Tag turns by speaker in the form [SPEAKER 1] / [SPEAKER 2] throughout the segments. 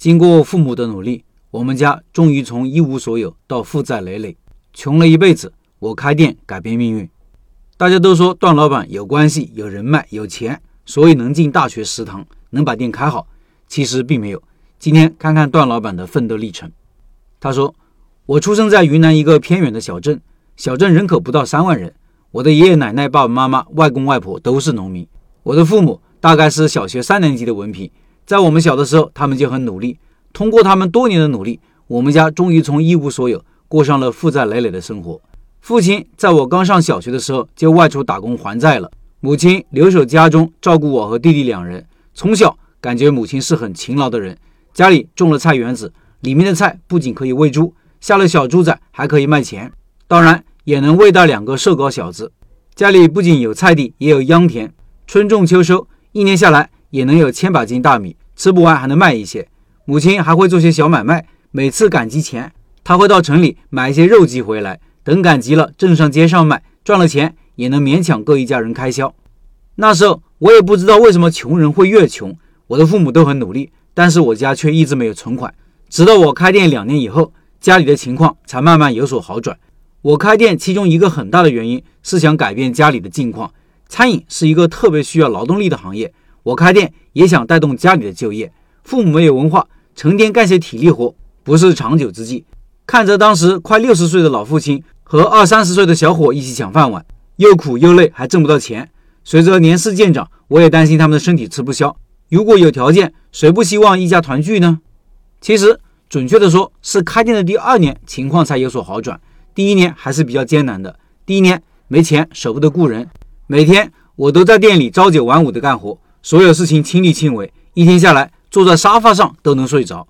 [SPEAKER 1] 经过父母的努力，我们家终于从一无所有到负债累累，穷了一辈子。我开店改变命运。大家都说段老板有关系、有人脉、有钱，所以能进大学食堂，能把店开好。其实并没有。今天看看段老板的奋斗历程。他说：“我出生在云南一个偏远的小镇，小镇人口不到三万人。我的爷爷奶奶、爸爸妈妈、外公外婆都是农民。我的父母大概是小学三年级的文凭。在我们小的时候，他们就很努力。通过他们多年的努力，我们家终于从一无所有过上了负债累累的生活。”父亲在我刚上小学的时候就外出打工还债了，母亲留守家中照顾我和弟弟两人。从小感觉母亲是很勤劳的人，家里种了菜园子，里面的菜不仅可以喂猪，下了小猪仔还可以卖钱，当然也能喂大两个瘦高小子。家里不仅有菜地，也有秧田，春种秋收，一年下来也能有千把斤大米，吃不完还能卖一些。母亲还会做些小买卖，每次赶集前，她会到城里买一些肉鸡回来。等赶集了，镇上街上卖，赚了钱也能勉强够一家人开销。那时候我也不知道为什么穷人会越穷，我的父母都很努力，但是我家却一直没有存款。直到我开店两年以后，家里的情况才慢慢有所好转。我开店其中一个很大的原因是想改变家里的境况。餐饮是一个特别需要劳动力的行业，我开店也想带动家里的就业。父母没有文化，成天干些体力活，不是长久之计。看着当时快六十岁的老父亲和二三十岁的小伙一起抢饭碗，又苦又累，还挣不到钱。随着年事渐长，我也担心他们的身体吃不消。如果有条件，谁不希望一家团聚呢？其实，准确的说，是开店的第二年情况才有所好转。第一年还是比较艰难的。第一年没钱，舍不得雇人，每天我都在店里朝九晚五的干活，所有事情亲力亲为，一天下来坐在沙发上都能睡着。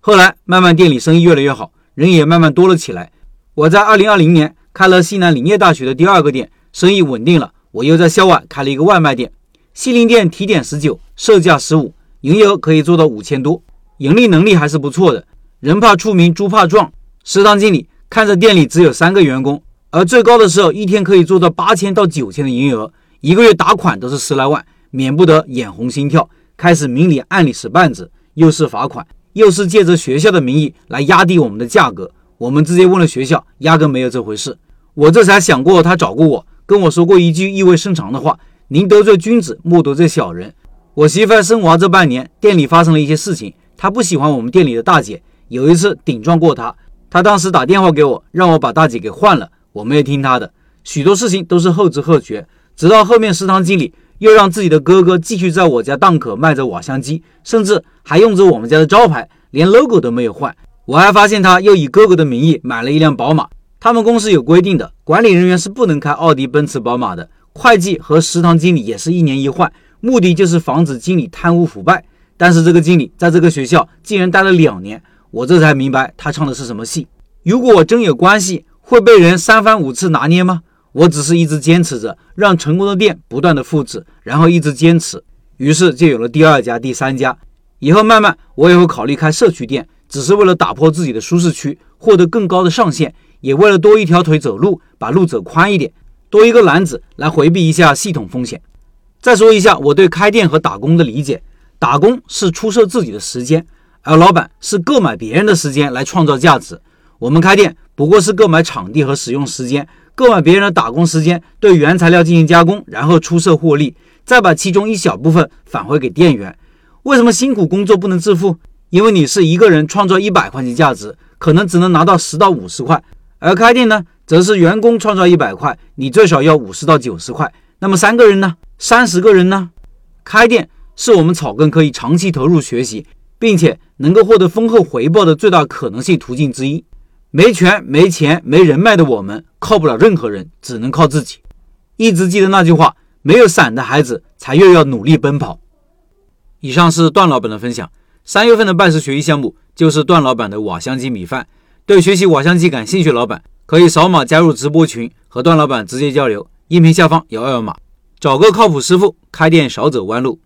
[SPEAKER 1] 后来慢慢店里生意越来越好。人也慢慢多了起来。我在二零二零年开了西南林业大学的第二个店，生意稳定了。我又在校外开了一个外卖店，西林店提点十九，售价十五，营业额可以做到五千多，盈利能力还是不错的。人怕出名，猪怕壮。食堂经理看着店里只有三个员工，而最高的时候一天可以做到八千到九千的营业额，一个月打款都是十来万，免不得眼红心跳，开始明里暗里使绊子，又是罚款。又是借着学校的名义来压低我们的价格，我们直接问了学校，压根没有这回事。我这才想过，他找过我，跟我说过一句意味深长的话：“宁得罪君子，莫得罪小人。”我媳妇生娃这半年，店里发生了一些事情，她不喜欢我们店里的大姐，有一次顶撞过她，她当时打电话给我，让我把大姐给换了，我没有听她的，许多事情都是后知后觉，直到后面食堂经理。又让自己的哥哥继续在我家档口卖着瓦香鸡，甚至还用着我们家的招牌，连 logo 都没有换。我还发现他又以哥哥的名义买了一辆宝马。他们公司有规定的，管理人员是不能开奥迪、奔驰、宝马的。会计和食堂经理也是一年一换，目的就是防止经理贪污腐败。但是这个经理在这个学校竟然待了两年，我这才明白他唱的是什么戏。如果我真有关系，会被人三番五次拿捏吗？我只是一直坚持着，让成功的店不断的复制，然后一直坚持，于是就有了第二家、第三家。以后慢慢我也会考虑开社区店，只是为了打破自己的舒适区，获得更高的上限，也为了多一条腿走路，把路走宽一点，多一个篮子来回避一下系统风险。再说一下我对开店和打工的理解：打工是出售自己的时间，而老板是购买别人的时间来创造价值。我们开店不过是购买场地和使用时间。购买别人的打工时间，对原材料进行加工，然后出售获利，再把其中一小部分返回给店员。为什么辛苦工作不能致富？因为你是一个人创造一百块钱价值，可能只能拿到十到五十块；而开店呢，则是员工创造一百块，你最少要五十到九十块。那么三个人呢？三十个人呢？开店是我们草根可以长期投入学习，并且能够获得丰厚回报的最大可能性途径之一。没权、没钱、没人脉的我们，靠不了任何人，只能靠自己。一直记得那句话：没有伞的孩子，才越要努力奔跑。以上是段老板的分享。三月份的拜师学艺项目就是段老板的瓦香鸡米饭。对学习瓦香鸡感兴趣老板，可以扫码加入直播群，和段老板直接交流。音频下方有二维码，找个靠谱师傅，开店少走弯路。